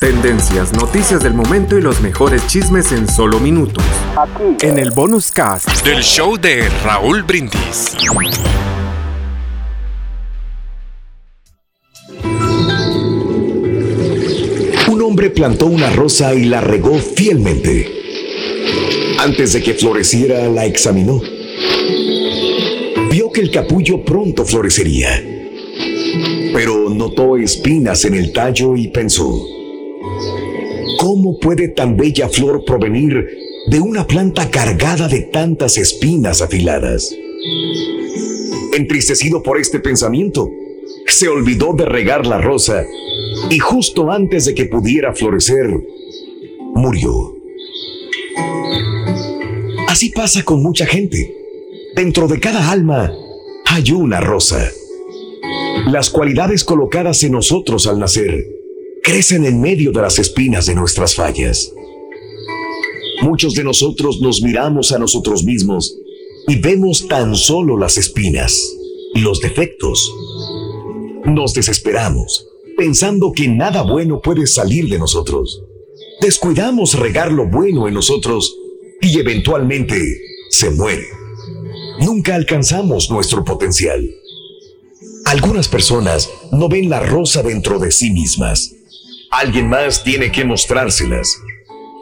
Tendencias, noticias del momento y los mejores chismes en solo minutos. Aquí. En el bonus cast del show de Raúl Brindis. Un hombre plantó una rosa y la regó fielmente. Antes de que floreciera, la examinó. Vio que el capullo pronto florecería pero notó espinas en el tallo y pensó, ¿cómo puede tan bella flor provenir de una planta cargada de tantas espinas afiladas? Entristecido por este pensamiento, se olvidó de regar la rosa y justo antes de que pudiera florecer, murió. Así pasa con mucha gente. Dentro de cada alma hay una rosa. Las cualidades colocadas en nosotros al nacer crecen en medio de las espinas de nuestras fallas. Muchos de nosotros nos miramos a nosotros mismos y vemos tan solo las espinas, los defectos. Nos desesperamos, pensando que nada bueno puede salir de nosotros. Descuidamos regar lo bueno en nosotros y eventualmente se muere. Nunca alcanzamos nuestro potencial. Algunas personas no ven la rosa dentro de sí mismas. Alguien más tiene que mostrárselas.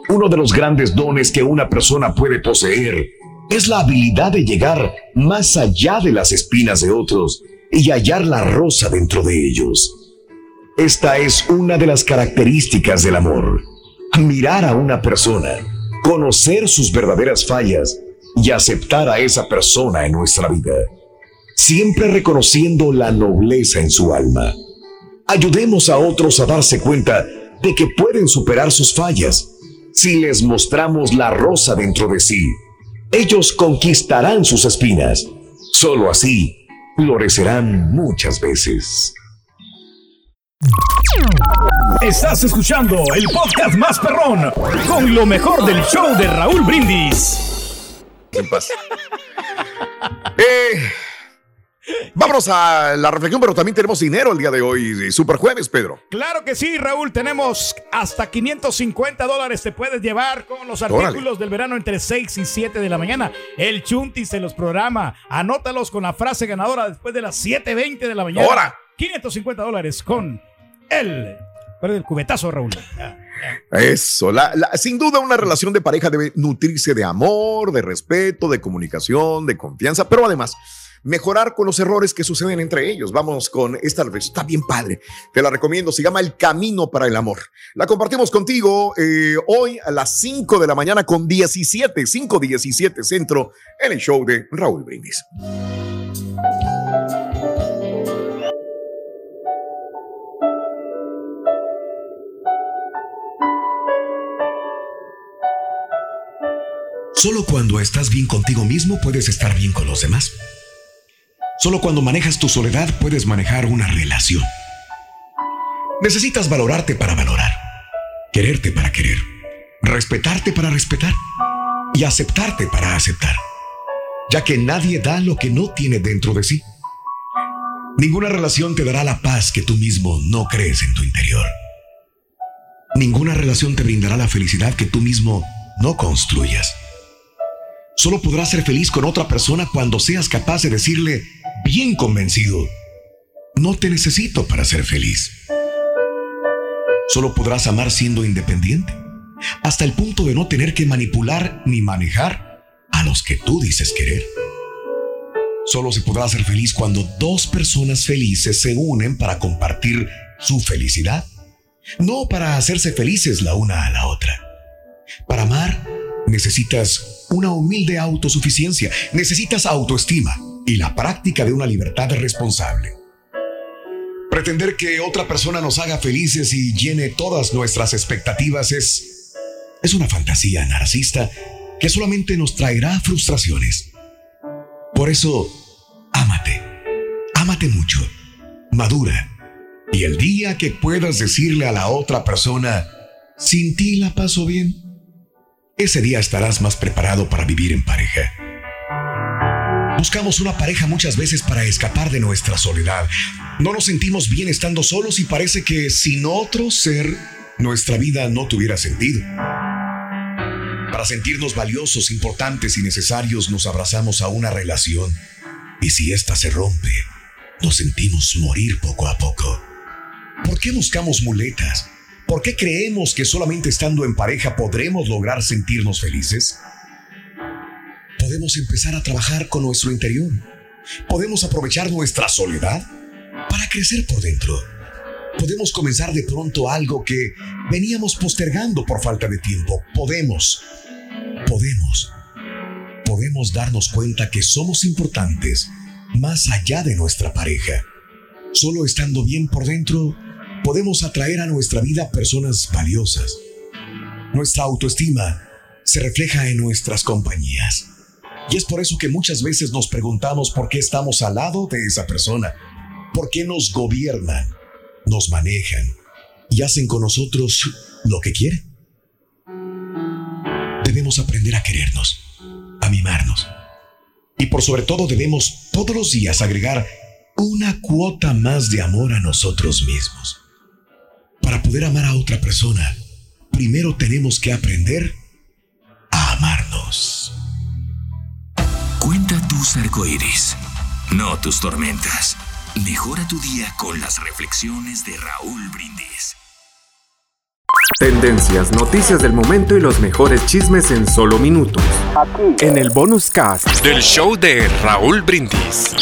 Uno de los grandes dones que una persona puede poseer es la habilidad de llegar más allá de las espinas de otros y hallar la rosa dentro de ellos. Esta es una de las características del amor. Mirar a una persona, conocer sus verdaderas fallas y aceptar a esa persona en nuestra vida siempre reconociendo la nobleza en su alma. Ayudemos a otros a darse cuenta de que pueden superar sus fallas si les mostramos la rosa dentro de sí. Ellos conquistarán sus espinas. Solo así florecerán muchas veces. Estás escuchando el podcast más perrón con lo mejor del show de Raúl Brindis. ¿Qué pasa? eh. Vámonos a la reflexión, pero también tenemos dinero el día de hoy, Super Jueves, Pedro. Claro que sí, Raúl, tenemos hasta 550 dólares te puedes llevar con los artículos del verano entre 6 y 7 de la mañana. El Chunti se los programa, anótalos con la frase ganadora después de las 7.20 de la mañana. Ahora. 550 dólares con el, el cubetazo, Raúl. Eso, sin duda una relación de pareja debe nutrirse de amor, de respeto, de comunicación, de confianza, pero además mejorar con los errores que suceden entre ellos. Vamos con esta está bien padre, te la recomiendo, se llama El Camino para el Amor. La compartimos contigo eh, hoy a las 5 de la mañana con 17, 5, 17 centro en el show de Raúl Brindis. Solo cuando estás bien contigo mismo puedes estar bien con los demás. Solo cuando manejas tu soledad puedes manejar una relación. Necesitas valorarte para valorar, quererte para querer, respetarte para respetar y aceptarte para aceptar, ya que nadie da lo que no tiene dentro de sí. Ninguna relación te dará la paz que tú mismo no crees en tu interior. Ninguna relación te brindará la felicidad que tú mismo no construyas. Solo podrás ser feliz con otra persona cuando seas capaz de decirle, bien convencido, no te necesito para ser feliz. Solo podrás amar siendo independiente, hasta el punto de no tener que manipular ni manejar a los que tú dices querer. Solo se podrá ser feliz cuando dos personas felices se unen para compartir su felicidad, no para hacerse felices la una a la otra. Para amar, necesitas una humilde autosuficiencia, necesitas autoestima y la práctica de una libertad responsable. Pretender que otra persona nos haga felices y llene todas nuestras expectativas es, es una fantasía narcisista que solamente nos traerá frustraciones. Por eso, ámate, ámate mucho, madura, y el día que puedas decirle a la otra persona, sin ti la paso bien, ese día estarás más preparado para vivir en pareja. Buscamos una pareja muchas veces para escapar de nuestra soledad. No nos sentimos bien estando solos y parece que sin otro ser nuestra vida no tuviera sentido. Para sentirnos valiosos, importantes y necesarios nos abrazamos a una relación y si ésta se rompe, nos sentimos morir poco a poco. ¿Por qué buscamos muletas? ¿Por qué creemos que solamente estando en pareja podremos lograr sentirnos felices? Podemos empezar a trabajar con nuestro interior. Podemos aprovechar nuestra soledad para crecer por dentro. Podemos comenzar de pronto algo que veníamos postergando por falta de tiempo. Podemos podemos, podemos darnos cuenta que somos importantes más allá de nuestra pareja. Solo estando bien por dentro, podemos atraer a nuestra vida personas valiosas. Nuestra autoestima se refleja en nuestras compañías. Y es por eso que muchas veces nos preguntamos por qué estamos al lado de esa persona, por qué nos gobiernan, nos manejan y hacen con nosotros lo que quieren debemos aprender a querernos, a mimarnos. Y por sobre todo debemos todos los días agregar una cuota más de amor a nosotros mismos. Para poder amar a otra persona, primero tenemos que aprender tus arcoíris, no tus tormentas. Mejora tu día con las reflexiones de Raúl Brindis. Tendencias, noticias del momento y los mejores chismes en solo minutos. Aquí. En el bonus cast del show de Raúl Brindis.